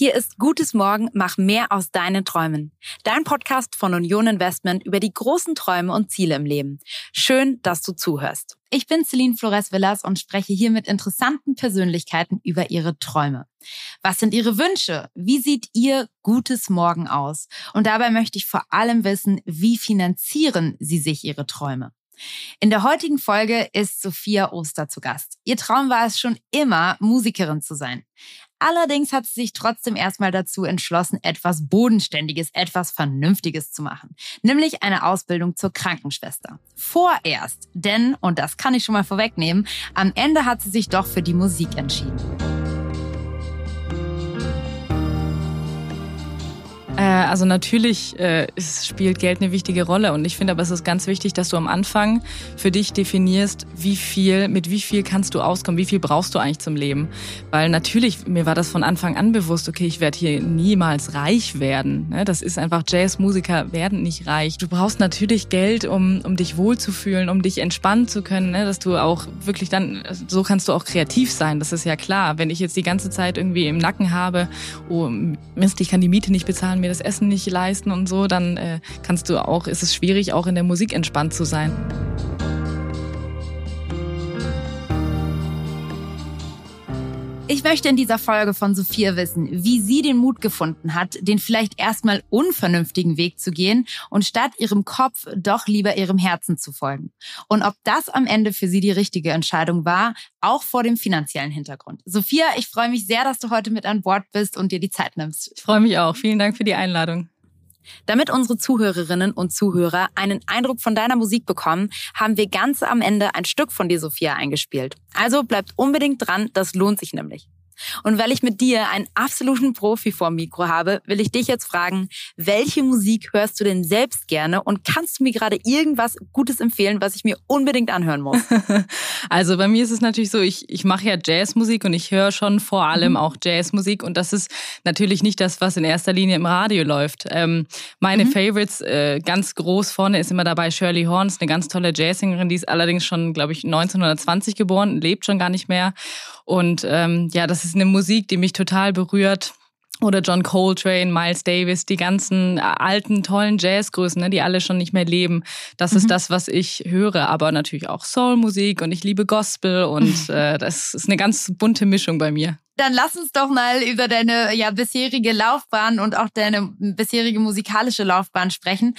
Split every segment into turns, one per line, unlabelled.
Hier ist Gutes Morgen, mach mehr aus deinen Träumen. Dein Podcast von Union Investment über die großen Träume und Ziele im Leben. Schön, dass du zuhörst. Ich bin Celine Flores Villas und spreche hier mit interessanten Persönlichkeiten über ihre Träume. Was sind ihre Wünsche? Wie sieht ihr gutes Morgen aus? Und dabei möchte ich vor allem wissen, wie finanzieren sie sich ihre Träume? In der heutigen Folge ist Sophia Oster zu Gast. Ihr Traum war es schon immer, Musikerin zu sein. Allerdings hat sie sich trotzdem erstmal dazu entschlossen, etwas Bodenständiges, etwas Vernünftiges zu machen. Nämlich eine Ausbildung zur Krankenschwester. Vorerst. Denn, und das kann ich schon mal vorwegnehmen, am Ende hat sie sich doch für die Musik entschieden.
Also natürlich äh, spielt Geld eine wichtige Rolle und ich finde aber es ist ganz wichtig, dass du am Anfang für dich definierst, wie viel, mit wie viel kannst du auskommen, wie viel brauchst du eigentlich zum Leben. Weil natürlich, mir war das von Anfang an bewusst, okay, ich werde hier niemals reich werden. Ne? Das ist einfach, Jazzmusiker werden nicht reich. Du brauchst natürlich Geld, um, um dich wohlzufühlen, um dich entspannen zu können, ne? dass du auch wirklich dann, so kannst du auch kreativ sein, das ist ja klar. Wenn ich jetzt die ganze Zeit irgendwie im Nacken habe, oh Mist, ich kann die Miete nicht bezahlen, mir das Essen nicht leisten und so, dann äh, kannst du auch, ist es schwierig, auch in der Musik entspannt zu sein.
Ich möchte in dieser Folge von Sophia wissen, wie sie den Mut gefunden hat, den vielleicht erstmal unvernünftigen Weg zu gehen und statt ihrem Kopf doch lieber ihrem Herzen zu folgen. Und ob das am Ende für sie die richtige Entscheidung war, auch vor dem finanziellen Hintergrund. Sophia, ich freue mich sehr, dass du heute mit an Bord bist und dir die Zeit nimmst.
Ich freue mich auch. Vielen Dank für die Einladung.
Damit unsere Zuhörerinnen und Zuhörer einen Eindruck von deiner Musik bekommen, haben wir ganz am Ende ein Stück von dir, Sophia, eingespielt. Also bleibt unbedingt dran, das lohnt sich nämlich. Und weil ich mit dir einen absoluten Profi vor Mikro habe, will ich dich jetzt fragen, welche Musik hörst du denn selbst gerne und kannst du mir gerade irgendwas Gutes empfehlen, was ich mir unbedingt anhören muss?
Also bei mir ist es natürlich so, ich, ich mache ja Jazzmusik und ich höre schon vor allem mhm. auch Jazzmusik und das ist natürlich nicht das, was in erster Linie im Radio läuft. Ähm, meine mhm. Favorites, äh, ganz groß vorne ist immer dabei Shirley Horns, eine ganz tolle Jazzsängerin, die ist allerdings schon, glaube ich, 1920 geboren, lebt schon gar nicht mehr. Und ähm, ja, das ist eine Musik, die mich total berührt. Oder John Coltrane, Miles Davis, die ganzen äh, alten, tollen Jazzgrößen, ne, die alle schon nicht mehr leben. Das mhm. ist das, was ich höre. Aber natürlich auch Soulmusik und ich liebe Gospel und äh, das ist eine ganz bunte Mischung bei mir.
Dann lass uns doch mal über deine ja, bisherige Laufbahn und auch deine bisherige musikalische Laufbahn sprechen.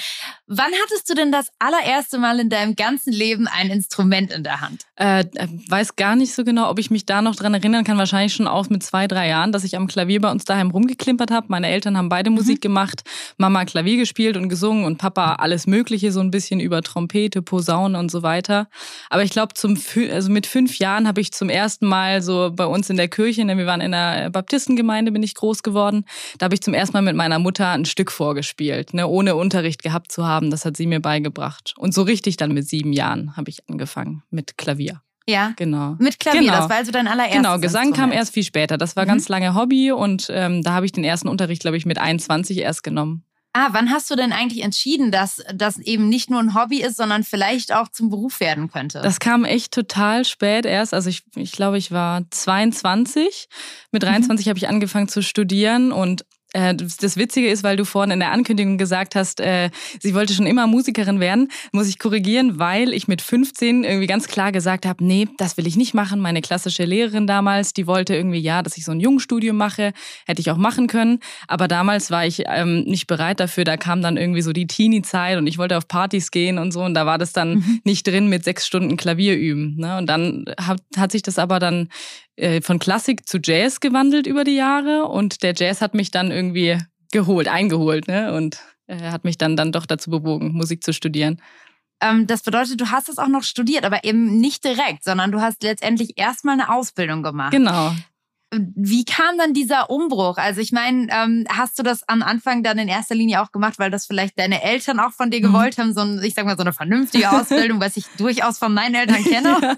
Wann hattest du denn das allererste Mal in deinem ganzen Leben ein Instrument in der Hand?
Äh, weiß gar nicht so genau, ob ich mich da noch dran erinnern kann. Wahrscheinlich schon auch mit zwei, drei Jahren, dass ich am Klavier bei uns daheim rumgeklimpert habe. Meine Eltern haben beide mhm. Musik gemacht. Mama Klavier gespielt und gesungen und Papa alles Mögliche, so ein bisschen über Trompete, Posaune und so weiter. Aber ich glaube, also mit fünf Jahren habe ich zum ersten Mal so bei uns in der Kirche, ne, wir waren in einer Baptistengemeinde, bin ich groß geworden. Da habe ich zum ersten Mal mit meiner Mutter ein Stück vorgespielt, ne, ohne Unterricht gehabt zu haben. Das hat sie mir beigebracht. Und so richtig dann mit sieben Jahren habe ich angefangen mit Klavier.
Ja,
genau.
Mit Klavier, genau. das war also dein allererstes
Genau, Gesang Instrument. kam erst viel später. Das war mhm. ganz lange Hobby und ähm, da habe ich den ersten Unterricht, glaube ich, mit 21 erst genommen.
Ah, wann hast du denn eigentlich entschieden, dass das eben nicht nur ein Hobby ist, sondern vielleicht auch zum Beruf werden könnte?
Das kam echt total spät erst. Also ich, ich glaube, ich war 22. Mit 23 mhm. habe ich angefangen zu studieren und das Witzige ist, weil du vorhin in der Ankündigung gesagt hast, äh, sie wollte schon immer Musikerin werden, muss ich korrigieren, weil ich mit 15 irgendwie ganz klar gesagt habe, nee, das will ich nicht machen. Meine klassische Lehrerin damals, die wollte irgendwie, ja, dass ich so ein Jungstudium mache, hätte ich auch machen können. Aber damals war ich ähm, nicht bereit dafür. Da kam dann irgendwie so die Teenie-Zeit und ich wollte auf Partys gehen und so. Und da war das dann mhm. nicht drin mit sechs Stunden Klavier üben. Ne? Und dann hat, hat sich das aber dann äh, von Klassik zu Jazz gewandelt über die Jahre und der Jazz hat mich dann irgendwie geholt, eingeholt ne? und äh, hat mich dann, dann doch dazu bewogen, Musik zu studieren.
Ähm, das bedeutet, du hast es auch noch studiert, aber eben nicht direkt, sondern du hast letztendlich erstmal eine Ausbildung gemacht.
Genau.
Wie kam dann dieser Umbruch? Also ich meine, ähm, hast du das am Anfang dann in erster Linie auch gemacht, weil das vielleicht deine Eltern auch von dir mhm. gewollt haben, so ein, ich sag mal so eine vernünftige Ausbildung, was ich durchaus von meinen Eltern kenne?
Ja.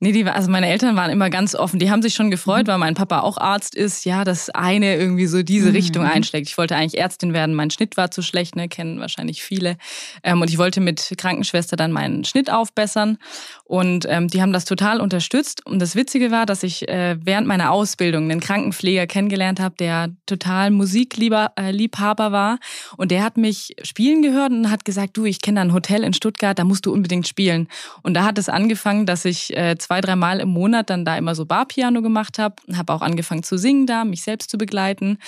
Nee, die, also meine Eltern waren immer ganz offen. Die haben sich schon gefreut, mhm. weil mein Papa auch Arzt ist, ja, dass eine irgendwie so diese mhm. Richtung einschlägt. Ich wollte eigentlich Ärztin werden. Mein Schnitt war zu schlecht, ne, kennen wahrscheinlich viele. Ähm, und ich wollte mit Krankenschwester dann meinen Schnitt aufbessern. Und ähm, die haben das total unterstützt. Und das Witzige war, dass ich äh, während meiner Ausbildung einen Krankenpfleger kennengelernt habe, der total Musikliebhaber äh, war. Und der hat mich spielen gehört und hat gesagt, du, ich kenne ein Hotel in Stuttgart, da musst du unbedingt spielen. Und da hat es angefangen, dass ich äh, zwei, dreimal im Monat dann da immer so Barpiano gemacht habe, habe auch angefangen zu singen da, mich selbst zu begleiten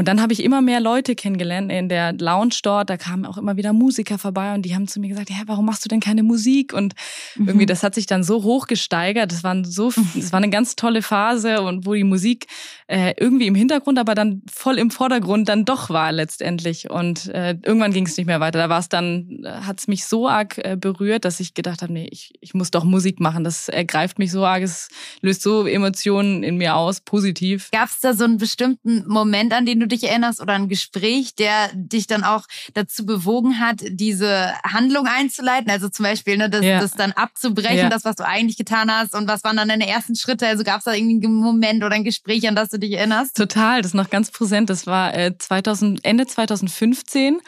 und dann habe ich immer mehr Leute kennengelernt in der Lounge dort. Da kamen auch immer wieder Musiker vorbei und die haben zu mir gesagt, ja, warum machst du denn keine Musik? Und mhm. irgendwie, das hat sich dann so hoch gesteigert. Das war so, das war eine ganz tolle Phase und wo die Musik äh, irgendwie im Hintergrund, aber dann voll im Vordergrund dann doch war letztendlich. Und äh, irgendwann ging es nicht mehr weiter. Da war es dann, hat es mich so arg äh, berührt, dass ich gedacht habe, nee, ich, ich muss doch Musik machen. Das ergreift mich so arg, es löst so Emotionen in mir aus, positiv.
Gab es da so einen bestimmten Moment, an den du dich erinnerst oder ein Gespräch, der dich dann auch dazu bewogen hat, diese Handlung einzuleiten? Also zum Beispiel, ne, das, ja. das dann abzubrechen, ja. das, was du eigentlich getan hast. Und was waren dann deine ersten Schritte? Also gab es da irgendwie einen Moment oder ein Gespräch, an das du dich erinnerst?
Total, das ist noch ganz präsent. Das war äh, 2000, Ende 2015.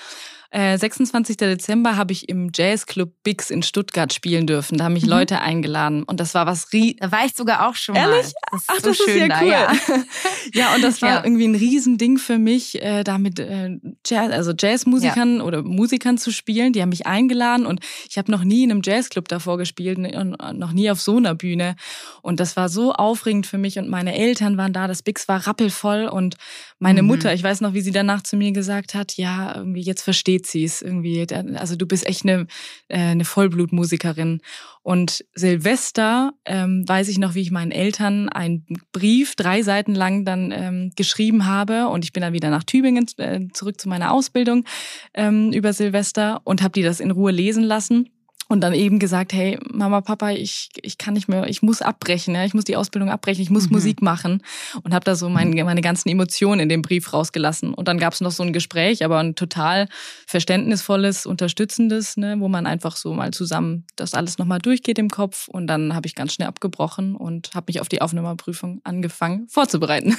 26. Äh, Dezember habe ich im Jazzclub Bix in Stuttgart spielen dürfen. Da haben mich mhm. Leute eingeladen und das war was rie
Da war ich sogar auch schon
Ehrlich? mal. Das Ach, so das ist ja da, cool. Ja. ja. und das war ja. irgendwie ein Riesending für mich, äh, da mit äh, Jazz, also Jazzmusikern ja. oder Musikern zu spielen. Die haben mich eingeladen und ich habe noch nie in einem Jazzclub davor gespielt und noch nie auf so einer Bühne. Und das war so aufregend für mich und meine Eltern waren da. Das Bix war rappelvoll und meine mhm. Mutter, ich weiß noch, wie sie danach zu mir gesagt hat, ja, irgendwie jetzt versteht Spezies irgendwie. Also du bist echt eine, äh, eine Vollblutmusikerin. Und Silvester ähm, weiß ich noch, wie ich meinen Eltern einen Brief drei Seiten lang dann ähm, geschrieben habe. Und ich bin dann wieder nach Tübingen äh, zurück zu meiner Ausbildung ähm, über Silvester und habe die das in Ruhe lesen lassen und dann eben gesagt, hey, Mama, Papa, ich, ich kann nicht mehr, ich muss abbrechen, ja, ich muss die Ausbildung abbrechen, ich muss mhm. Musik machen und habe da so mein, meine ganzen Emotionen in dem Brief rausgelassen. Und dann gab es noch so ein Gespräch, aber ein total verständnisvolles, unterstützendes, ne, wo man einfach so mal zusammen das alles nochmal durchgeht im Kopf. Und dann habe ich ganz schnell abgebrochen und habe mich auf die Aufnahmeprüfung angefangen vorzubereiten.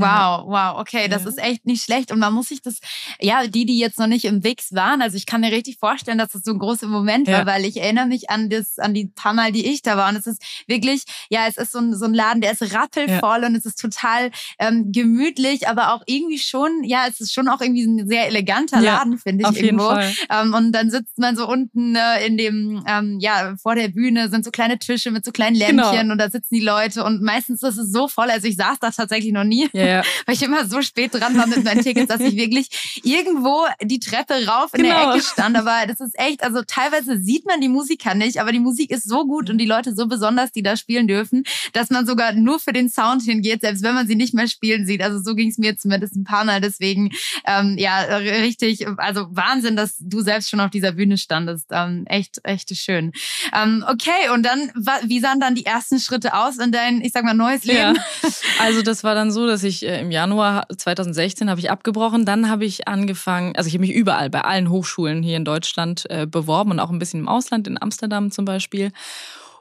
Wow, wow, okay, das ja. ist echt nicht schlecht. Und man muss sich das, ja, die, die jetzt noch nicht im Wix waren, also ich kann mir richtig vorstellen, dass das so ein großer Moment ja. war, weil ich erinnere mich an das, an die paar Mal, die ich da war. Und es ist wirklich, ja, es ist so ein, so ein Laden, der ist rappelvoll ja. und es ist total ähm, gemütlich, aber auch irgendwie schon, ja, es ist schon auch irgendwie ein sehr eleganter Laden, finde ich
auf
irgendwo.
Jeden
Fall. Ähm, und dann sitzt man so unten äh, in dem, ähm, ja, vor der Bühne sind so kleine Tische mit so kleinen genau. Lämpchen genau. und da sitzen die Leute und meistens ist es so voll. Also ich saß da tatsächlich noch nie.
Ja ja.
weil ich immer so spät dran war mit meinen Tickets, dass ich wirklich irgendwo die Treppe rauf in genau. der Ecke stand. Aber das ist echt, also teilweise sieht man die Musiker nicht, aber die Musik ist so gut und die Leute so besonders, die da spielen dürfen, dass man sogar nur für den Sound hingeht, selbst wenn man sie nicht mehr spielen sieht. Also so ging es mir zumindest ein paar Mal. Deswegen, ähm, ja, richtig, also Wahnsinn, dass du selbst schon auf dieser Bühne standest. Ähm, echt, echt schön. Ähm, okay, und dann, wie sahen dann die ersten Schritte aus in dein, ich sag mal, neues Leben? Ja.
Also das war dann so, dass ich äh, im Januar 2016 habe ich abgebrochen. Dann habe ich angefangen, also ich habe mich überall bei allen Hochschulen hier in Deutschland äh, beworben und auch ein bisschen im Ausland, in Amsterdam zum Beispiel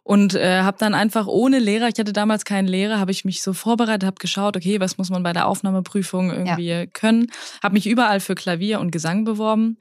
und äh, habe dann einfach ohne Lehrer, ich hatte damals keinen Lehrer, habe ich mich so vorbereitet, habe geschaut, okay, was muss man bei der Aufnahmeprüfung irgendwie ja. können, habe mich überall für Klavier und Gesang beworben.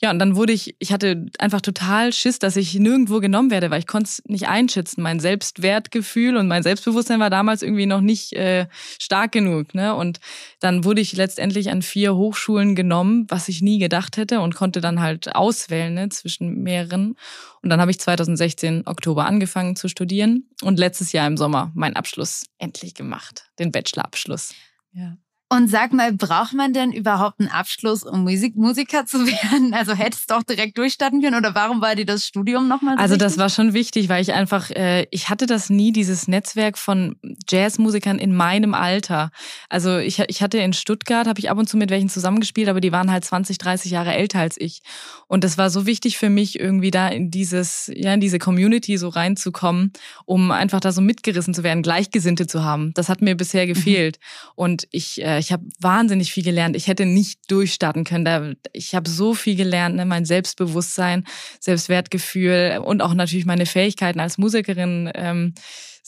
Ja, und dann wurde ich, ich hatte einfach total Schiss, dass ich nirgendwo genommen werde, weil ich konnte es nicht einschätzen. Mein Selbstwertgefühl und mein Selbstbewusstsein war damals irgendwie noch nicht äh, stark genug. Ne? Und dann wurde ich letztendlich an vier Hochschulen genommen, was ich nie gedacht hätte und konnte dann halt auswählen ne, zwischen mehreren. Und dann habe ich 2016 Oktober angefangen zu studieren und letztes Jahr im Sommer meinen Abschluss endlich gemacht, den Bachelorabschluss.
Ja. Und sag mal, braucht man denn überhaupt einen Abschluss, um Musik Musiker zu werden? Also hättest du auch direkt durchstarten können oder warum war dir das Studium nochmal so
Also
wichtig?
das war schon wichtig, weil ich einfach, äh, ich hatte das nie, dieses Netzwerk von Jazzmusikern in meinem Alter. Also ich, ich hatte in Stuttgart, habe ich ab und zu mit welchen zusammengespielt, aber die waren halt 20, 30 Jahre älter als ich. Und das war so wichtig für mich, irgendwie da in dieses, ja, in diese Community so reinzukommen, um einfach da so mitgerissen zu werden, Gleichgesinnte zu haben. Das hat mir bisher mhm. gefehlt. Mhm. Und ich äh, äh, ich habe wahnsinnig viel gelernt. Ich hätte nicht durchstarten können. Ich habe so viel gelernt, ne? mein Selbstbewusstsein, Selbstwertgefühl und auch natürlich meine Fähigkeiten als Musikerin. Ähm,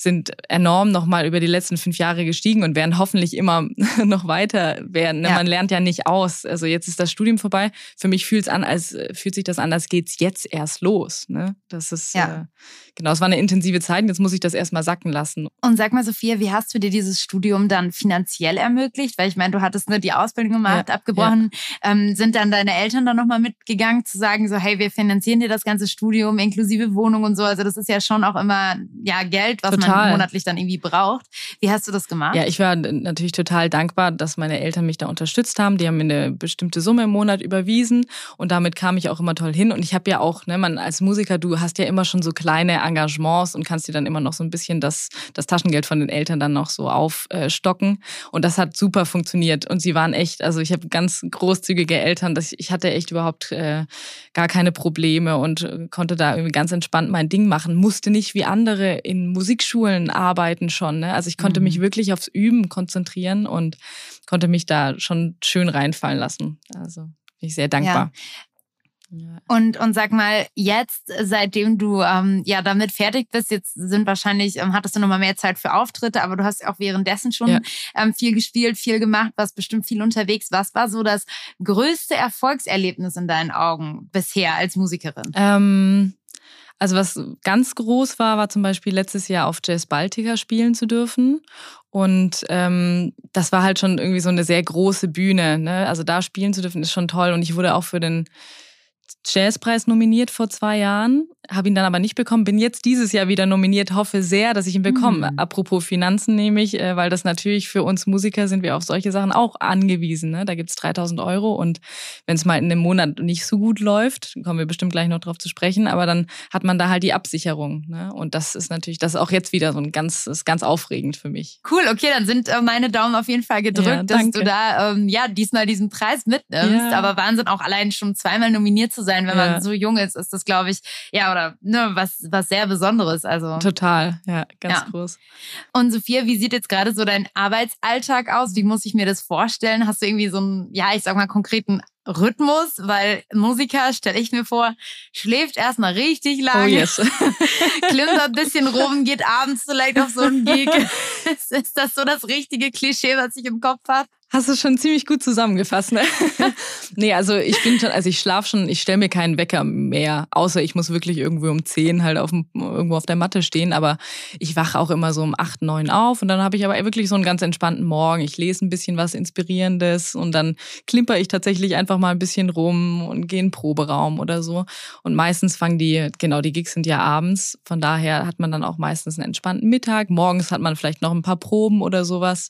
sind enorm nochmal über die letzten fünf Jahre gestiegen und werden hoffentlich immer noch weiter werden. Ne? Ja. Man lernt ja nicht aus. Also jetzt ist das Studium vorbei. Für mich fühlt es an, als fühlt sich das an, als geht's jetzt erst los. Ne? Das ist ja. äh, genau, es war eine intensive Zeit und jetzt muss ich das erstmal sacken lassen.
Und sag mal, Sophia, wie hast du dir dieses Studium dann finanziell ermöglicht? Weil ich meine, du hattest nur die Ausbildung gemacht, ja. abgebrochen. Ja. Ähm, sind dann deine Eltern dann nochmal mitgegangen, zu sagen, so, hey, wir finanzieren dir das ganze Studium inklusive Wohnung und so. Also das ist ja schon auch immer ja Geld, was Total. man monatlich dann irgendwie braucht. Wie hast du das gemacht?
Ja, ich war natürlich total dankbar, dass meine Eltern mich da unterstützt haben. Die haben mir eine bestimmte Summe im Monat überwiesen und damit kam ich auch immer toll hin. Und ich habe ja auch, ne, man als Musiker, du hast ja immer schon so kleine Engagements und kannst dir dann immer noch so ein bisschen das, das Taschengeld von den Eltern dann noch so aufstocken. Und das hat super funktioniert. Und sie waren echt, also ich habe ganz großzügige Eltern, dass ich, ich hatte echt überhaupt äh, gar keine Probleme und konnte da irgendwie ganz entspannt mein Ding machen. Musste nicht wie andere in Musikschulen arbeiten schon. Ne? Also ich konnte mhm. mich wirklich aufs Üben konzentrieren und konnte mich da schon schön reinfallen lassen. Also bin ich sehr dankbar. Ja.
Und, und sag mal, jetzt, seitdem du ähm, ja damit fertig bist, jetzt sind wahrscheinlich, ähm, hattest du nochmal mehr Zeit für Auftritte, aber du hast auch währenddessen schon ja. ähm, viel gespielt, viel gemacht, warst bestimmt viel unterwegs. Was war so das größte Erfolgserlebnis in deinen Augen bisher als Musikerin?
Ähm, also was ganz groß war, war zum Beispiel letztes Jahr auf Jazz Baltica spielen zu dürfen. Und ähm, das war halt schon irgendwie so eine sehr große Bühne. Ne? Also da spielen zu dürfen ist schon toll. Und ich wurde auch für den Jazzpreis nominiert vor zwei Jahren, habe ihn dann aber nicht bekommen, bin jetzt dieses Jahr wieder nominiert, hoffe sehr, dass ich ihn bekomme. Mhm. Apropos Finanzen nehme ich, äh, weil das natürlich für uns Musiker sind wir auf solche Sachen auch angewiesen. Ne? Da gibt's 3000 Euro und wenn es mal in einem Monat nicht so gut läuft, kommen wir bestimmt gleich noch drauf zu sprechen, aber dann hat man da halt die Absicherung. Ne? Und das ist natürlich, das ist auch jetzt wieder so ein ganz, ist ganz aufregend für mich.
Cool, okay, dann sind äh, meine Daumen auf jeden Fall gedrückt, ja, dass du da ähm, ja diesmal diesen Preis mitnimmst. Ja. Aber Wahnsinn, auch allein schon zweimal nominiert zu sein sein, wenn ja. man so jung ist, ist das, glaube ich, ja, oder ne, was, was sehr Besonderes. Also
total, ja, ganz ja. groß.
Und Sophia, wie sieht jetzt gerade so dein Arbeitsalltag aus? Wie muss ich mir das vorstellen? Hast du irgendwie so einen, ja, ich sag mal, konkreten Rhythmus, weil Musiker, stelle ich mir vor, schläft erstmal richtig lange, oh yes. klimmert ein bisschen rum, geht abends vielleicht auf so einen Gig. ist das so das richtige Klischee, was ich im Kopf habe?
Hast du schon ziemlich gut zusammengefasst, ne? nee, also ich bin schon, also ich schlafe schon, ich stelle mir keinen Wecker mehr, außer ich muss wirklich irgendwo um zehn halt auf, irgendwo auf der Matte stehen, aber ich wache auch immer so um acht, neun auf und dann habe ich aber wirklich so einen ganz entspannten Morgen. Ich lese ein bisschen was Inspirierendes und dann klimper ich tatsächlich einfach mal ein bisschen rum und gehe in den Proberaum oder so. Und meistens fangen die, genau, die Gigs sind ja abends, von daher hat man dann auch meistens einen entspannten Mittag. Morgens hat man vielleicht noch ein paar Proben oder sowas.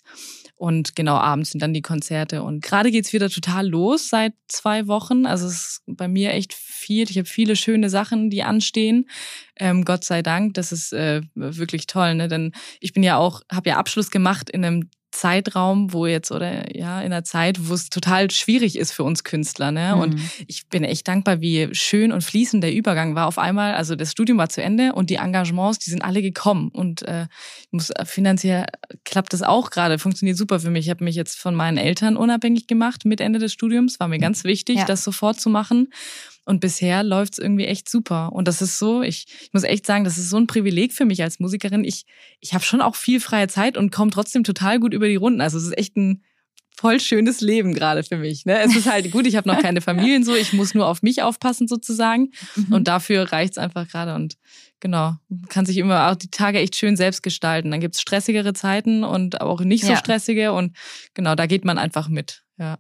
Und genau abends sind dann die Konzerte. Und gerade geht's wieder total los seit zwei Wochen. Also es ist bei mir echt viel. Ich habe viele schöne Sachen, die anstehen. Ähm, Gott sei Dank. Das ist äh, wirklich toll. Ne? Denn ich bin ja auch, habe ja Abschluss gemacht in einem Zeitraum, wo jetzt oder ja, in einer Zeit, wo es total schwierig ist für uns Künstler. Ne? Mhm. Und ich bin echt dankbar, wie schön und fließend der Übergang war. Auf einmal, also das Studium war zu Ende und die Engagements, die sind alle gekommen. Und äh, muss äh, finanziell klappt das auch gerade, funktioniert super für mich. Ich habe mich jetzt von meinen Eltern unabhängig gemacht mit Ende des Studiums. War mir ganz wichtig, ja. das sofort zu machen. Und bisher läuft's irgendwie echt super. Und das ist so, ich, ich muss echt sagen, das ist so ein Privileg für mich als Musikerin. Ich, ich habe schon auch viel freie Zeit und komme trotzdem total gut über die Runden. Also es ist echt ein voll schönes Leben gerade für mich. Ne? Es ist halt gut, ich habe noch keine Familien so, ich muss nur auf mich aufpassen sozusagen. Mhm. Und dafür reicht's einfach gerade. Und genau, kann sich immer auch die Tage echt schön selbst gestalten. Dann gibt's stressigere Zeiten und auch nicht so ja. stressige. Und genau, da geht man einfach mit. Ja.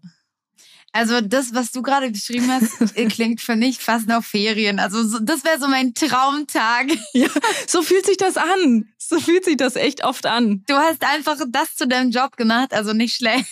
Also das, was du gerade geschrieben hast, klingt für mich fast nach Ferien. Also das wäre so mein Traumtag.
Ja, so fühlt sich das an. So fühlt sich das echt oft an.
Du hast einfach das zu deinem Job gemacht, also nicht schlecht.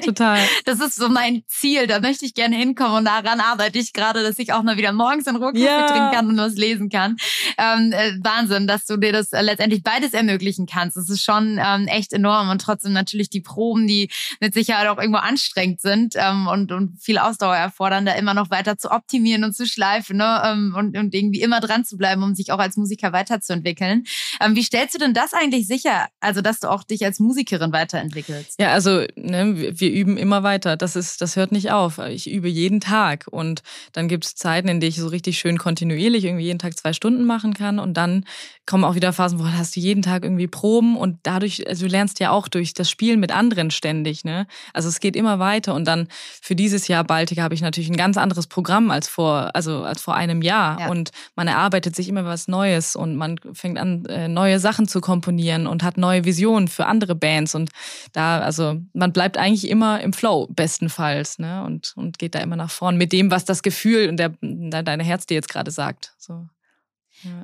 Total.
Das ist so mein Ziel. Da möchte ich gerne hinkommen und daran arbeite ich gerade, dass ich auch mal wieder morgens in Ruhe Kaffee yeah. trinken kann und was lesen kann. Ähm, äh, Wahnsinn, dass du dir das äh, letztendlich beides ermöglichen kannst. Das ist schon ähm, echt enorm und trotzdem natürlich die Proben, die mit Sicherheit auch irgendwo anstrengend sind ähm, und, und viel Ausdauer erfordern, da immer noch weiter zu optimieren und zu schleifen ne? Ähm, und, und irgendwie immer dran zu bleiben, um sich auch als Musiker weiterzuentwickeln. Ähm, wie stellst du denn das eigentlich sicher, also dass du auch dich als Musikerin weiterentwickelst?
Ja, also ne, wir wir üben immer weiter. Das ist, das hört nicht auf. Ich übe jeden Tag und dann gibt es Zeiten, in denen ich so richtig schön kontinuierlich irgendwie jeden Tag zwei Stunden machen kann und dann kommen auch wieder Phasen, wo hast du jeden Tag irgendwie Proben und dadurch, also du lernst ja auch durch das Spielen mit anderen ständig, ne? Also es geht immer weiter und dann für dieses Jahr Baltica habe ich natürlich ein ganz anderes Programm als vor, also als vor einem Jahr ja. und man erarbeitet sich immer was Neues und man fängt an äh, neue Sachen zu komponieren und hat neue Visionen für andere Bands und da, also man bleibt eigentlich immer im Flow bestenfalls, ne? Und und geht da immer nach vorn mit dem, was das Gefühl und der deine Herz dir jetzt gerade sagt. So.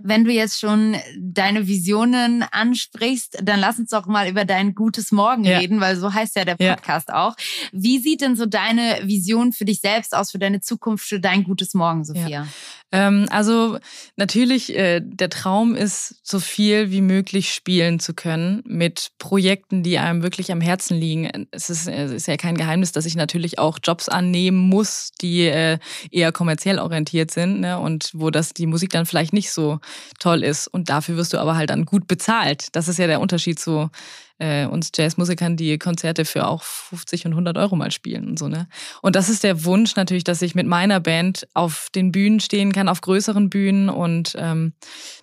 Wenn du jetzt schon deine Visionen ansprichst, dann lass uns doch mal über dein gutes Morgen ja. reden, weil so heißt ja der Podcast ja. auch. Wie sieht denn so deine Vision für dich selbst aus, für deine Zukunft, für dein gutes Morgen, Sophia?
Ähm, also natürlich, äh, der Traum ist, so viel wie möglich spielen zu können mit Projekten, die einem wirklich am Herzen liegen. Es ist, es ist ja kein Geheimnis, dass ich natürlich auch Jobs annehmen muss, die äh, eher kommerziell orientiert sind ne? und wo das die Musik dann vielleicht nicht so toll ist. Und dafür wirst du aber halt dann gut bezahlt. Das ist ja der Unterschied zu äh, uns Jazzmusikern, die Konzerte für auch 50 und 100 Euro mal spielen und so, ne? Und das ist der Wunsch natürlich, dass ich mit meiner Band auf den Bühnen stehen kann, auf größeren Bühnen und ähm,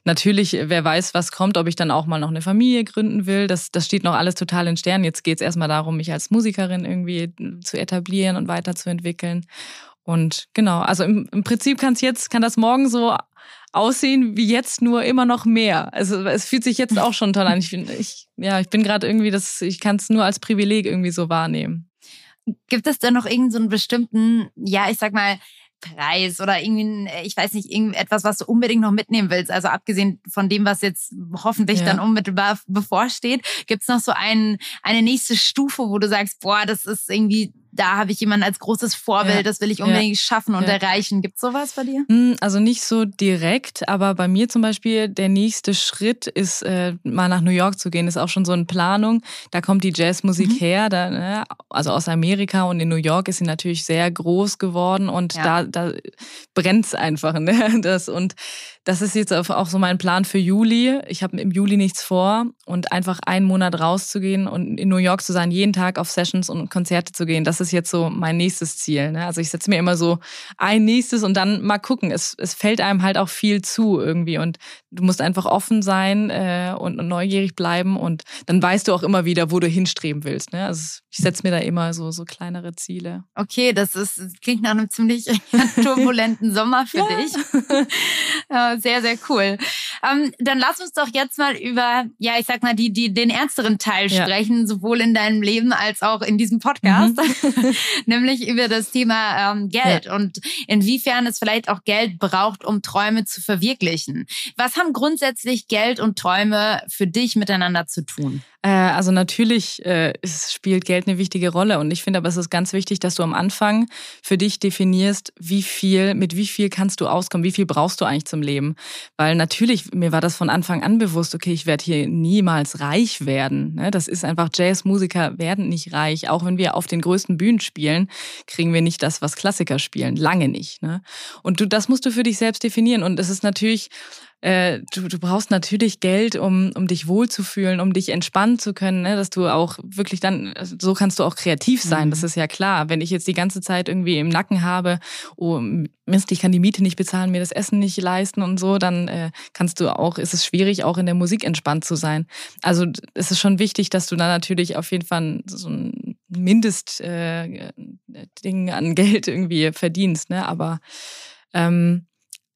natürlich, wer weiß, was kommt, ob ich dann auch mal noch eine Familie gründen will, das, das steht noch alles total in Sternen. Jetzt geht es erstmal darum, mich als Musikerin irgendwie zu etablieren und weiterzuentwickeln. Und genau, also im, im Prinzip kann es jetzt, kann das morgen so aussehen wie jetzt nur immer noch mehr. Also es fühlt sich jetzt auch schon toll an. Ich, bin, ich ja, ich bin gerade irgendwie, das, ich kann es nur als Privileg irgendwie so wahrnehmen.
Gibt es denn noch irgendeinen so einen bestimmten, ja, ich sag mal, Preis oder irgendwie, ich weiß nicht, irgendetwas, was du unbedingt noch mitnehmen willst? Also abgesehen von dem, was jetzt hoffentlich ja. dann unmittelbar bevorsteht, gibt es noch so ein, eine nächste Stufe, wo du sagst, boah, das ist irgendwie da habe ich jemanden als großes Vorbild, ja. das will ich unbedingt ja. schaffen und ja. erreichen. Gibt es sowas bei dir?
Hm, also nicht so direkt, aber bei mir zum Beispiel der nächste Schritt ist, äh, mal nach New York zu gehen, ist auch schon so eine Planung. Da kommt die Jazzmusik mhm. her, da, ne, also aus Amerika und in New York ist sie natürlich sehr groß geworden und da, da brennt es einfach. Ne? Das, und das ist jetzt auch so mein Plan für Juli. Ich habe im Juli nichts vor und einfach einen Monat rauszugehen und in New York zu sein, jeden Tag auf Sessions und Konzerte zu gehen. Das ist jetzt so mein nächstes Ziel. Ne? Also ich setze mir immer so ein nächstes und dann mal gucken. Es, es fällt einem halt auch viel zu irgendwie und du musst einfach offen sein äh, und, neugierig bleiben und dann weißt du auch immer wieder, wo du hinstreben willst. Ne? Also ich setze mir da immer so, so kleinere Ziele.
Okay, das ist das klingt nach einem ziemlich turbulenten Sommer für ja. dich. sehr, sehr cool. Ähm, dann lass uns doch jetzt mal über, ja, ich sag mal, die, die, den ernsteren Teil ja. sprechen, sowohl in deinem Leben als auch in diesem Podcast, mhm. nämlich über das Thema ähm, Geld ja. und inwiefern es vielleicht auch Geld braucht, um Träume zu verwirklichen. Was haben grundsätzlich Geld und Träume für dich miteinander zu tun?
Äh, also natürlich äh, es spielt Geld eine wichtige Rolle und ich finde aber es ist ganz wichtig, dass du am Anfang für dich definierst, wie viel, mit wie viel kannst du auskommen, wie viel brauchst du eigentlich zum Leben. Weil natürlich, mir war das von Anfang an bewusst, okay, ich werde hier niemals reich werden. Ne? Das ist einfach, Jazzmusiker werden nicht reich. Auch wenn wir auf den größten Bühnen spielen, kriegen wir nicht das, was Klassiker spielen. Lange nicht. Ne? Und du, das musst du für dich selbst definieren. Und es ist natürlich äh, du, du brauchst natürlich Geld, um, um dich wohlzufühlen, um dich entspannen zu können, ne? dass du auch wirklich dann, also so kannst du auch kreativ sein, mhm. das ist ja klar. Wenn ich jetzt die ganze Zeit irgendwie im Nacken habe, oh Mist, ich kann die Miete nicht bezahlen, mir das Essen nicht leisten und so, dann äh, kannst du auch, ist es schwierig, auch in der Musik entspannt zu sein. Also es ist schon wichtig, dass du da natürlich auf jeden Fall so ein Mindestding äh, an Geld irgendwie verdienst, ne? Aber ähm,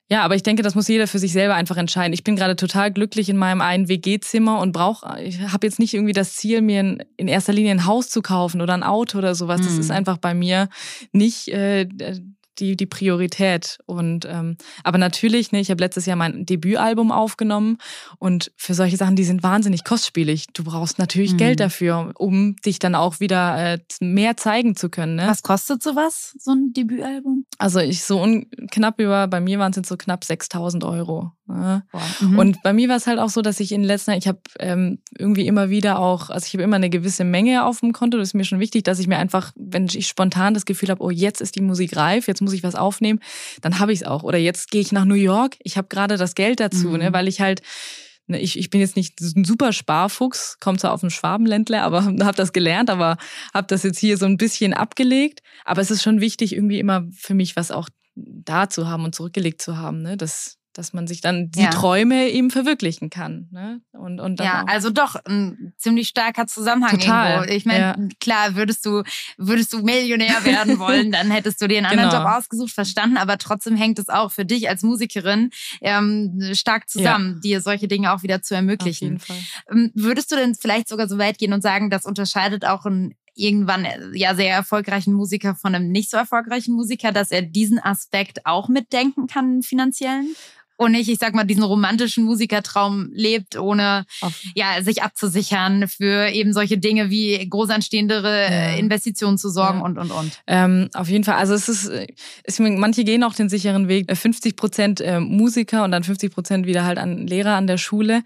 ja, aber ich denke, das muss jeder für sich selber einfach entscheiden. Ich bin gerade total glücklich in meinem einen WG-Zimmer und brauche, ich habe jetzt nicht irgendwie das Ziel, mir in, erster Linie ein Haus zu kaufen oder ein Auto oder sowas. Das ist mhm. einfach bei mir nicht äh, die, die Priorität. Und ähm, aber natürlich, ne, ich habe letztes Jahr mein Debütalbum aufgenommen und für solche Sachen, die sind wahnsinnig kostspielig. Du brauchst natürlich mhm. Geld dafür, um dich dann auch wieder äh, mehr zeigen zu können. Ne?
Was kostet sowas, so ein Debütalbum?
Also ich so knapp über, bei mir waren es jetzt so knapp 6000 Euro. Mhm. Und bei mir war es halt auch so, dass ich in den letzten Jahren, ich habe ähm, irgendwie immer wieder auch, also ich habe immer eine gewisse Menge auf dem Konto. Das ist mir schon wichtig, dass ich mir einfach, wenn ich spontan das Gefühl habe, oh, jetzt ist die Musik reif, jetzt muss ich was aufnehmen, dann habe ich es auch. Oder jetzt gehe ich nach New York, ich habe gerade das Geld dazu, ne, mhm. ne, weil ich halt ne, ich, ich bin jetzt nicht ein super Sparfuchs, komme zwar auf dem Schwabenländler, aber habe das gelernt, aber habe das jetzt hier so ein bisschen abgelegt. Aber es ist schon wichtig, irgendwie immer für mich was auch da zu haben und zurückgelegt zu haben. Ne? Das, dass man sich dann die ja. Träume eben verwirklichen kann. Ne?
Und, und ja, auch. also doch ein ziemlich starker Zusammenhang Total. irgendwo. Ich meine, ja. klar, würdest du, würdest du Millionär werden wollen, dann hättest du dir einen anderen genau. Job ausgesucht, verstanden, aber trotzdem hängt es auch für dich als Musikerin ähm, stark zusammen, ja. dir solche Dinge auch wieder zu ermöglichen. Auf jeden Fall. Ähm, würdest du denn vielleicht sogar so weit gehen und sagen, das unterscheidet auch ein irgendwann äh, ja sehr erfolgreichen Musiker von einem nicht so erfolgreichen Musiker, dass er diesen Aspekt auch mitdenken kann, finanziellen? Und nicht, ich sag mal, diesen romantischen Musikertraum lebt, ohne ja, sich abzusichern für eben solche Dinge wie großanstehendere ja. Investitionen zu sorgen ja. und, und, und.
Ähm, auf jeden Fall. Also es ist, es, manche gehen auch den sicheren Weg. 50 äh, Prozent äh, Musiker und dann 50 Prozent wieder halt an Lehrer an der Schule.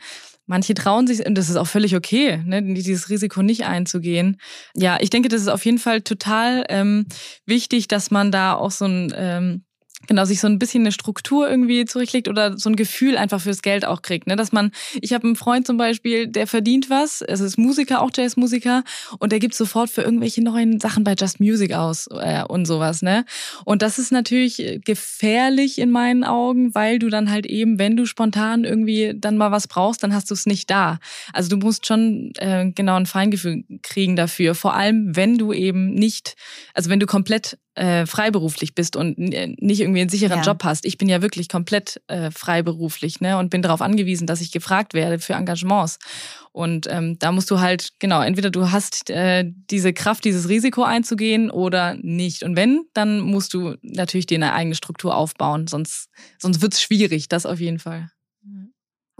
Manche trauen sich, und das ist auch völlig okay, ne, dieses Risiko nicht einzugehen. Ja, ich denke, das ist auf jeden Fall total ähm, wichtig, dass man da auch so ein ähm, genau sich so ein bisschen eine Struktur irgendwie zurücklegt oder so ein Gefühl einfach fürs Geld auch kriegt, ne? Dass man, ich habe einen Freund zum Beispiel, der verdient was, es ist Musiker, auch Jazzmusiker und der gibt sofort für irgendwelche neuen Sachen bei Just Music aus äh, und sowas, ne? Und das ist natürlich gefährlich in meinen Augen, weil du dann halt eben, wenn du spontan irgendwie dann mal was brauchst, dann hast du es nicht da. Also du musst schon äh, genau ein Feingefühl kriegen dafür, vor allem wenn du eben nicht, also wenn du komplett äh, freiberuflich bist und nicht irgendwie einen sicheren ja. Job hast. Ich bin ja wirklich komplett äh, freiberuflich ne, und bin darauf angewiesen, dass ich gefragt werde für Engagements. Und ähm, da musst du halt, genau, entweder du hast äh, diese Kraft, dieses Risiko einzugehen oder nicht. Und wenn, dann musst du natürlich dir eine eigene Struktur aufbauen, sonst, sonst wird's schwierig, das auf jeden Fall.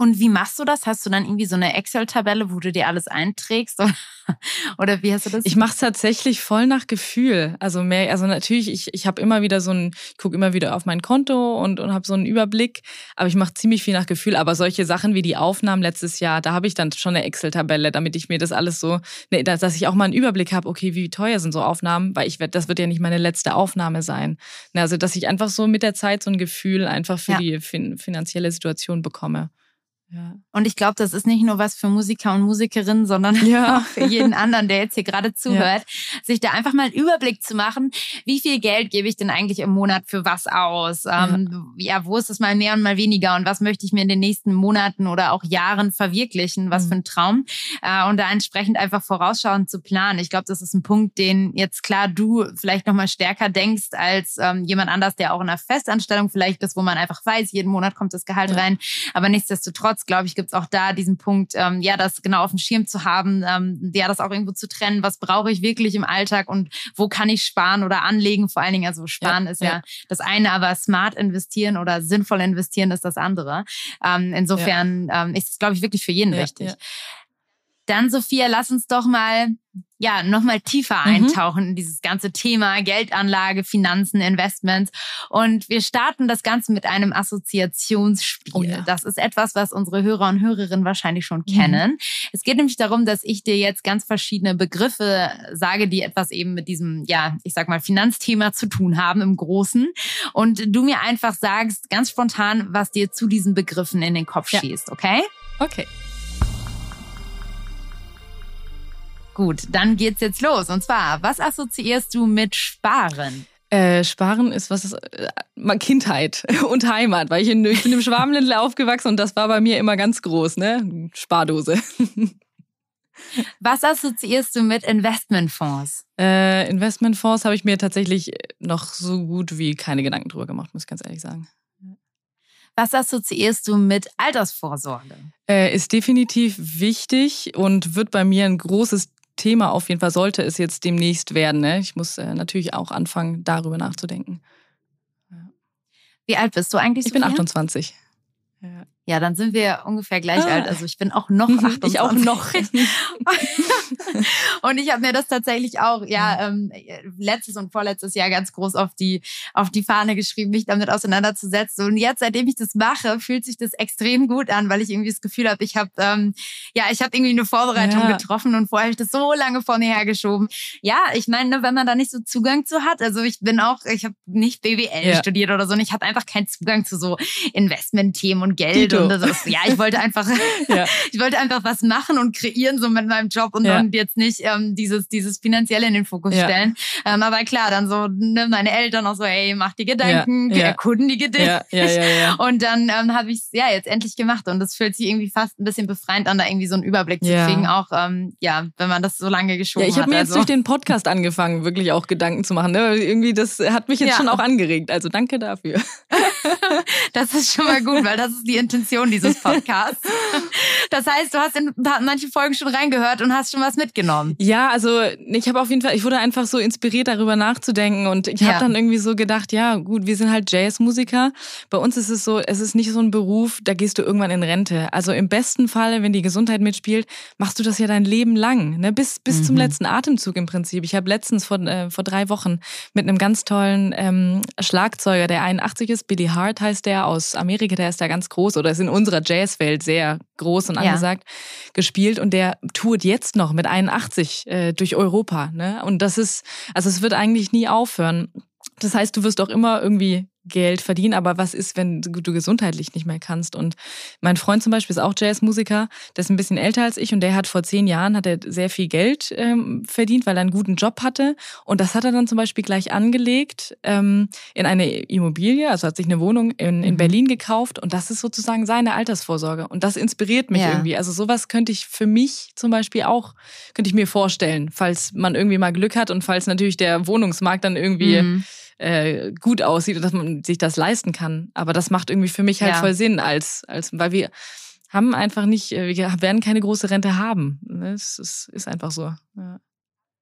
Und wie machst du das? Hast du dann irgendwie so eine Excel-Tabelle, wo du dir alles einträgst? Oder wie hast du das?
Ich mache es tatsächlich voll nach Gefühl. Also mehr, also natürlich, ich, ich habe immer wieder so ein, ich gucke immer wieder auf mein Konto und, und habe so einen Überblick, aber ich mache ziemlich viel nach Gefühl. Aber solche Sachen wie die Aufnahmen letztes Jahr, da habe ich dann schon eine Excel-Tabelle, damit ich mir das alles so, ne, dass ich auch mal einen Überblick habe, okay, wie teuer sind so Aufnahmen, weil ich werde, das wird ja nicht meine letzte Aufnahme sein. Ne, also dass ich einfach so mit der Zeit so ein Gefühl einfach für ja. die fin finanzielle Situation bekomme.
Ja. Und ich glaube, das ist nicht nur was für Musiker und Musikerinnen, sondern ja. auch für jeden anderen, der jetzt hier gerade zuhört, ja. sich da einfach mal einen Überblick zu machen, wie viel Geld gebe ich denn eigentlich im Monat für was aus? Ähm, ja. wo ist es mal mehr und mal weniger und was möchte ich mir in den nächsten Monaten oder auch Jahren verwirklichen? Was mhm. für ein Traum? Äh, und da entsprechend einfach vorausschauend zu planen. Ich glaube, das ist ein Punkt, den jetzt klar du vielleicht noch mal stärker denkst als ähm, jemand anders, der auch in einer Festanstellung vielleicht ist, wo man einfach weiß, jeden Monat kommt das Gehalt rein. Aber nichtsdestotrotz Nichtsdestotrotz, glaube ich, gibt es auch da diesen Punkt, ähm, ja, das genau auf dem Schirm zu haben, ähm, ja, das auch irgendwo zu trennen. Was brauche ich wirklich im Alltag und wo kann ich sparen oder anlegen? Vor allen Dingen, also sparen ja, ist ja. ja. das eine, aber smart investieren oder sinnvoll investieren ist das andere. Ähm, insofern ja. ähm, ist es, glaube ich, wirklich für jeden wichtig. Dann, Sophia, lass uns doch mal ja, nochmal tiefer mhm. eintauchen in dieses ganze Thema Geldanlage, Finanzen, Investments. Und wir starten das Ganze mit einem Assoziationsspiel. Oh ja. Das ist etwas, was unsere Hörer und Hörerinnen wahrscheinlich schon mhm. kennen. Es geht nämlich darum, dass ich dir jetzt ganz verschiedene Begriffe sage, die etwas eben mit diesem, ja, ich sag mal, Finanzthema zu tun haben im Großen. Und du mir einfach sagst, ganz spontan, was dir zu diesen Begriffen in den Kopf ja. schießt, okay?
Okay.
Gut, dann geht's jetzt los. Und zwar, was assoziierst du mit Sparen?
Äh, Sparen ist was ist, äh, Kindheit und Heimat, weil ich, in, ich bin im Schwabenländler aufgewachsen und das war bei mir immer ganz groß, ne? Spardose.
Was assoziierst du mit Investmentfonds?
Äh, Investmentfonds habe ich mir tatsächlich noch so gut wie keine Gedanken drüber gemacht, muss ich ganz ehrlich sagen.
Was assoziierst du mit Altersvorsorge?
Äh, ist definitiv wichtig und wird bei mir ein großes Thema auf jeden Fall sollte es jetzt demnächst werden. Ne? Ich muss äh, natürlich auch anfangen, darüber nachzudenken.
Ja. Wie alt bist du eigentlich?
Ich bin 28.
Ja. Ja, dann sind wir ungefähr gleich ah. alt. Also ich bin auch noch 28.
Ich auch noch.
und ich habe mir das tatsächlich auch, ja, ähm, letztes und vorletztes Jahr ganz groß auf die, auf die Fahne geschrieben, mich damit auseinanderzusetzen. Und jetzt, seitdem ich das mache, fühlt sich das extrem gut an, weil ich irgendwie das Gefühl habe, ich habe, ähm, ja, ich habe irgendwie eine Vorbereitung ja. getroffen und vorher habe ich das so lange vor mir hergeschoben. Ja, ich meine, wenn man da nicht so Zugang zu hat, also ich bin auch, ich habe nicht BWL ja. studiert oder so, und ich habe einfach keinen Zugang zu so Investmentthemen und Geld so. Das, ja, ich wollte einfach, ja. ich wollte einfach was machen und kreieren so mit meinem Job und, ja. und jetzt nicht ähm, dieses, dieses finanzielle in den Fokus ja. stellen. Ähm, aber klar, dann so ne, meine Eltern auch so, hey, mach die Gedanken, erkundige dich. Und dann ähm, habe ich es ja jetzt endlich gemacht und das fühlt sich irgendwie fast ein bisschen befreiend an, da irgendwie so einen Überblick zu kriegen, auch ähm, ja, wenn man das so lange geschoben
hat. Ja, ich habe mir
also.
jetzt durch den Podcast angefangen, wirklich auch Gedanken zu machen. Ne? Irgendwie, das hat mich jetzt schon auch angeregt. Also danke dafür.
das ist schon mal gut, weil das ist die Intention dieses Podcasts. Das heißt, du hast in manche Folgen schon reingehört und hast schon was mitgenommen.
Ja, also ich habe auf jeden Fall, ich wurde einfach so inspiriert, darüber nachzudenken und ich habe ja. dann irgendwie so gedacht, ja gut, wir sind halt Jazzmusiker. Bei uns ist es so, es ist nicht so ein Beruf, da gehst du irgendwann in Rente. Also im besten Falle, wenn die Gesundheit mitspielt, machst du das ja dein Leben lang, ne? bis bis mhm. zum letzten Atemzug im Prinzip. Ich habe letztens vor äh, vor drei Wochen mit einem ganz tollen ähm, Schlagzeuger, der 81 ist, Billy Hart heißt der aus Amerika, der ist da ganz groß oder ist in unserer Jazzwelt sehr groß und angesagt, ja. gespielt und der tourt jetzt noch mit 81 äh, durch Europa. Ne? Und das ist, also es wird eigentlich nie aufhören. Das heißt, du wirst auch immer irgendwie Geld verdienen, aber was ist, wenn du gesundheitlich nicht mehr kannst? Und mein Freund zum Beispiel ist auch Jazzmusiker, der ist ein bisschen älter als ich und der hat vor zehn Jahren hat er sehr viel Geld ähm, verdient, weil er einen guten Job hatte und das hat er dann zum Beispiel gleich angelegt ähm, in eine Immobilie, also hat sich eine Wohnung in, in mhm. Berlin gekauft und das ist sozusagen seine Altersvorsorge und das inspiriert mich ja. irgendwie. Also sowas könnte ich für mich zum Beispiel auch, könnte ich mir vorstellen, falls man irgendwie mal Glück hat und falls natürlich der Wohnungsmarkt dann irgendwie mhm äh, gut aussieht und dass man sich das leisten kann. Aber das macht irgendwie für mich halt ja. voll Sinn, als, als weil wir haben einfach nicht, äh, wir werden keine große Rente haben. Es ist, ist einfach so. Ja.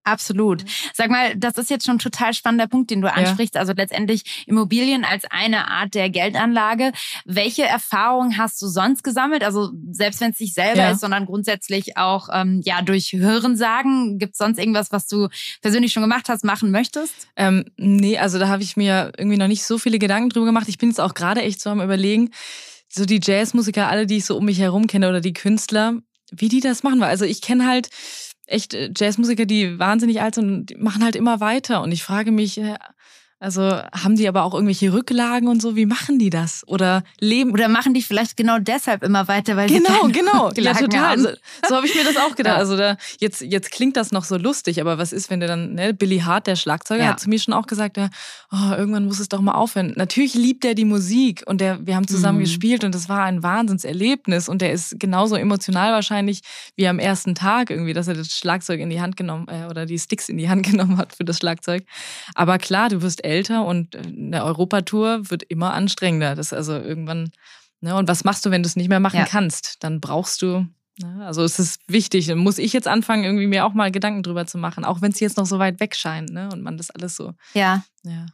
Absolut. Sag mal, das ist jetzt schon ein total spannender Punkt, den du ansprichst. Ja. Also letztendlich Immobilien als eine Art der Geldanlage. Welche Erfahrungen hast du sonst gesammelt? Also selbst wenn es nicht selber ja. ist, sondern grundsätzlich auch ähm, ja durch Hörensagen. Gibt es sonst irgendwas, was du persönlich schon gemacht hast, machen möchtest?
Ähm, nee, also da habe ich mir irgendwie noch nicht so viele Gedanken drüber gemacht. Ich bin jetzt auch gerade echt so am überlegen, so die Jazzmusiker, alle, die ich so um mich herum kenne oder die Künstler, wie die das machen. Also ich kenne halt echt äh, Jazzmusiker, die wahnsinnig alt sind und machen halt immer weiter. Und ich frage mich, äh, also haben die aber auch irgendwelche Rücklagen und so? Wie machen die das? Oder leben?
Oder machen die vielleicht genau deshalb immer weiter, weil
genau,
sie
genau, ja total. Haben. So, so habe ich mir das auch gedacht. Ja. Also da, jetzt jetzt klingt das noch so lustig, aber was ist, wenn du dann ne, Billy Hart, der Schlagzeuger, ja. hat zu mir schon auch gesagt, ja, oh, irgendwann muss es doch mal aufhören. Natürlich liebt er die Musik und der, wir haben zusammen mhm. gespielt und das war ein Wahnsinnserlebnis und der ist genauso emotional wahrscheinlich wie am ersten Tag irgendwie, dass er das Schlagzeug in die Hand genommen äh, oder die Sticks in die Hand genommen hat für das Schlagzeug. Aber klar, du wirst älter und eine Europatour wird immer anstrengender. Das also irgendwann, ne, und was machst du, wenn du es nicht mehr machen ja. kannst? Dann brauchst du Ne? Also es ist wichtig, dann muss ich jetzt anfangen, irgendwie mir auch mal Gedanken drüber zu machen, auch wenn es jetzt noch so weit weg scheint, ne? Und man das alles so.
Ja. Ja.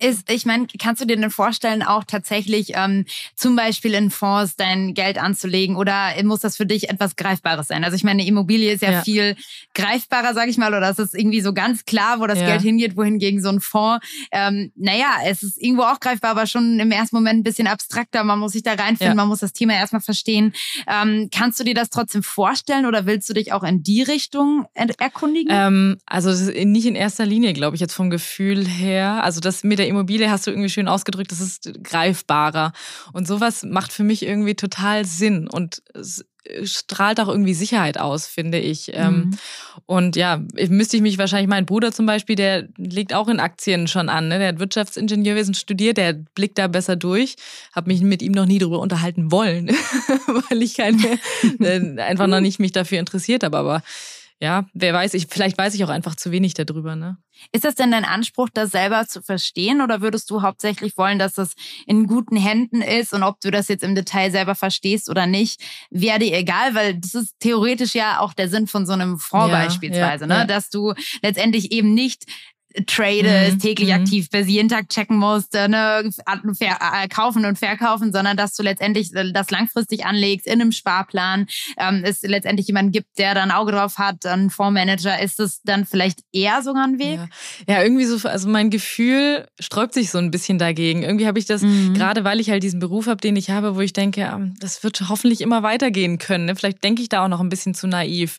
Ist, ich meine, kannst du dir denn vorstellen, auch tatsächlich ähm, zum Beispiel in Fonds dein Geld anzulegen oder muss das für dich etwas Greifbares sein? Also ich meine, eine Immobilie ist ja, ja. viel greifbarer, sag ich mal, oder es ist irgendwie so ganz klar, wo das ja. Geld hingeht, wohingegen so ein Fonds, ähm, naja, es ist irgendwo auch greifbar, aber schon im ersten Moment ein bisschen abstrakter. Man muss sich da reinfinden, man muss das Thema erstmal verstehen. Ähm, kannst du dir das trotzdem vorstellen oder willst du dich auch in die Richtung erkundigen?
Ähm, also nicht in erster Linie, glaube ich, jetzt vom Gefühl her. Also das mit der Immobilie hast du irgendwie schön ausgedrückt, das ist greifbarer. Und sowas macht für mich irgendwie total Sinn. Und strahlt auch irgendwie Sicherheit aus, finde ich. Ähm, mhm. Und ja, müsste ich mich wahrscheinlich, mein Bruder zum Beispiel, der liegt auch in Aktien schon an. Ne? Der hat Wirtschaftsingenieurwesen studiert, der blickt da besser durch. Habe mich mit ihm noch nie darüber unterhalten wollen, weil ich keine, äh, einfach noch nicht mich dafür interessiert habe. Aber ja, wer weiß, ich, vielleicht weiß ich auch einfach zu wenig darüber. Ne?
Ist das denn dein Anspruch, das selber zu verstehen oder würdest du hauptsächlich wollen, dass das in guten Händen ist und ob du das jetzt im Detail selber verstehst oder nicht, wäre dir egal, weil das ist theoretisch ja auch der Sinn von so einem Fonds ja, beispielsweise, ja, ne? Ja. dass du letztendlich eben nicht tradest, mhm. täglich mhm. aktiv bist, jeden Tag checken musst, ne, äh, kaufen und verkaufen, sondern dass du letztendlich äh, das langfristig anlegst in einem Sparplan, ähm, es letztendlich jemanden gibt, der da ein Auge drauf hat, ein Fondsmanager, ist es dann vielleicht eher sogar ein Weg?
Ja. ja, irgendwie so, also mein Gefühl sträubt sich so ein bisschen dagegen. Irgendwie habe ich das, mhm. gerade weil ich halt diesen Beruf habe, den ich habe, wo ich denke, ähm, das wird hoffentlich immer weitergehen können. Ne? Vielleicht denke ich da auch noch ein bisschen zu naiv.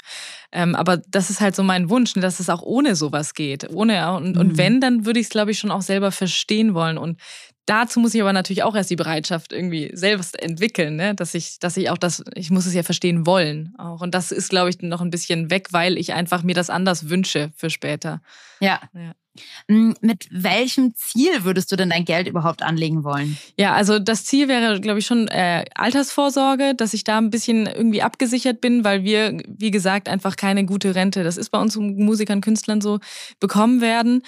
Ähm, aber das ist halt so mein Wunsch, ne, dass es auch ohne sowas geht. Ohne und, mhm. und wenn, dann würde ich es, glaube ich, schon auch selber verstehen wollen. Und dazu muss ich aber natürlich auch erst die Bereitschaft irgendwie selbst entwickeln, ne? dass ich, dass ich auch das, ich muss es ja verstehen wollen auch. Und das ist, glaube ich, noch ein bisschen weg, weil ich einfach mir das anders wünsche für später.
Ja. ja. Hm, mit welchem Ziel würdest du denn dein Geld überhaupt anlegen wollen?
Ja, also das Ziel wäre, glaube ich, schon äh, Altersvorsorge, dass ich da ein bisschen irgendwie abgesichert bin, weil wir, wie gesagt, einfach keine gute Rente, das ist bei uns Musikern, Künstlern so, bekommen werden,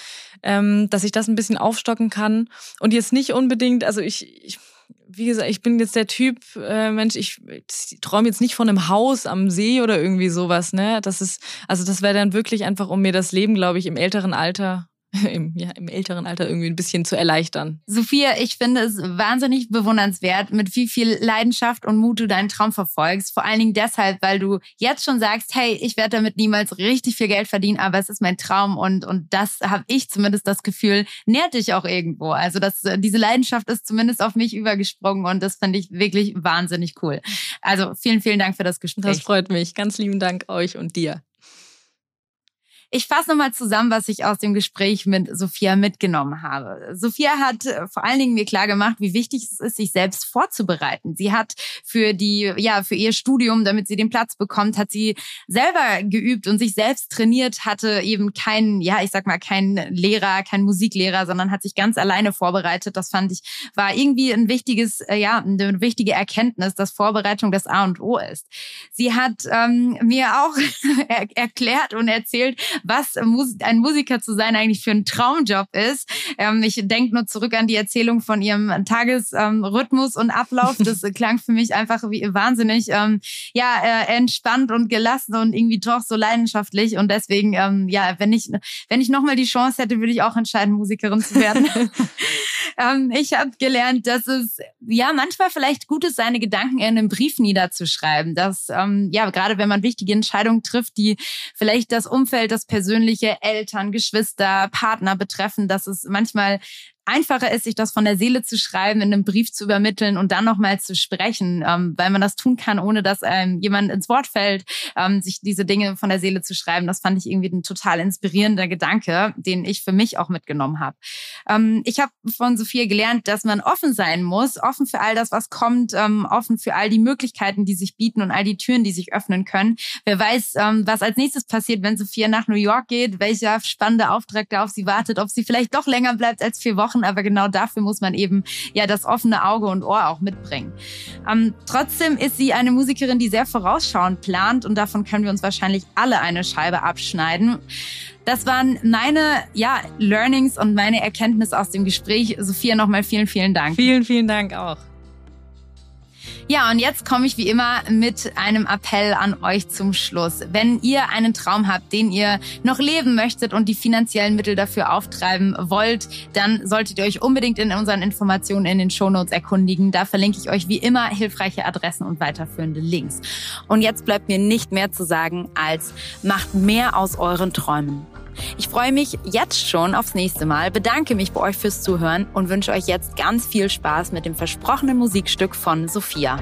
ähm, dass ich das ein bisschen aufstocken kann und jetzt nicht unbedingt, also ich, ich wie gesagt, ich bin jetzt der Typ, äh, Mensch, ich, ich träume jetzt nicht von einem Haus am See oder irgendwie sowas, ne? Das ist, also das wäre dann wirklich einfach, um mir das Leben, glaube ich, im älteren Alter im, ja, im älteren Alter irgendwie ein bisschen zu erleichtern.
Sophia, ich finde es wahnsinnig bewundernswert, mit wie viel Leidenschaft und Mut du deinen Traum verfolgst. Vor allen Dingen deshalb, weil du jetzt schon sagst, hey, ich werde damit niemals richtig viel Geld verdienen, aber es ist mein Traum und, und das habe ich zumindest das Gefühl, nährt dich auch irgendwo. Also das, diese Leidenschaft ist zumindest auf mich übergesprungen und das finde ich wirklich wahnsinnig cool. Also vielen, vielen Dank für das Gespräch.
Das freut mich. Ganz lieben Dank euch und dir.
Ich fasse nochmal zusammen, was ich aus dem Gespräch mit Sophia mitgenommen habe. Sophia hat äh, vor allen Dingen mir klar gemacht, wie wichtig es ist, sich selbst vorzubereiten. Sie hat für die, ja, für ihr Studium, damit sie den Platz bekommt, hat sie selber geübt und sich selbst trainiert, hatte eben keinen, ja, ich sag mal, keinen Lehrer, keinen Musiklehrer, sondern hat sich ganz alleine vorbereitet. Das fand ich, war irgendwie ein wichtiges, äh, ja, eine wichtige Erkenntnis, dass Vorbereitung das A und O ist. Sie hat ähm, mir auch erklärt und erzählt, was ein Musiker zu sein eigentlich für ein Traumjob ist. Ähm, ich denke nur zurück an die Erzählung von ihrem Tagesrhythmus und Ablauf. Das klang für mich einfach wie wahnsinnig ähm, ja äh, entspannt und gelassen und irgendwie doch so leidenschaftlich. Und deswegen, ähm, ja, wenn ich wenn ich nochmal die Chance hätte, würde ich auch entscheiden, Musikerin zu werden. ähm, ich habe gelernt, dass es ja manchmal vielleicht gut ist, seine Gedanken in einem Brief niederzuschreiben. Dass ähm, ja gerade wenn man wichtige Entscheidungen trifft, die vielleicht das Umfeld, das persönliche Eltern, Geschwister, Partner betreffen, dass es manchmal einfacher ist, sich das von der Seele zu schreiben, in einem Brief zu übermitteln und dann nochmal zu sprechen, ähm, weil man das tun kann, ohne dass einem jemand ins Wort fällt, ähm, sich diese Dinge von der Seele zu schreiben. Das fand ich irgendwie ein total inspirierender Gedanke, den ich für mich auch mitgenommen habe. Ähm, ich habe von Sophia gelernt, dass man offen sein muss, offen für all das, was kommt, ähm, offen für all die Möglichkeiten, die sich bieten und all die Türen, die sich öffnen können. Wer weiß, ähm, was als nächstes passiert, wenn Sophia nach New York geht, welcher spannende Auftrag da auf sie wartet, ob sie vielleicht doch länger bleibt als vier Wochen machen, aber genau dafür muss man eben ja das offene Auge und Ohr auch mitbringen. Ähm, trotzdem ist sie eine Musikerin, die sehr vorausschauend plant und davon können wir uns wahrscheinlich alle eine Scheibe abschneiden. Das waren meine ja, Learnings und meine Erkenntnisse aus dem Gespräch. Sophia, nochmal vielen, vielen Dank.
Vielen, vielen Dank auch.
Ja, und jetzt komme ich wie immer mit einem Appell an euch zum Schluss. Wenn ihr einen Traum habt, den ihr noch leben möchtet und die finanziellen Mittel dafür auftreiben wollt, dann solltet ihr euch unbedingt in unseren Informationen in den Shownotes erkundigen. Da verlinke ich euch wie immer hilfreiche Adressen und weiterführende Links. Und jetzt bleibt mir nicht mehr zu sagen als macht mehr aus euren Träumen. Ich freue mich jetzt schon aufs nächste Mal, bedanke mich bei euch fürs Zuhören und wünsche euch jetzt ganz viel Spaß mit dem versprochenen Musikstück von Sophia.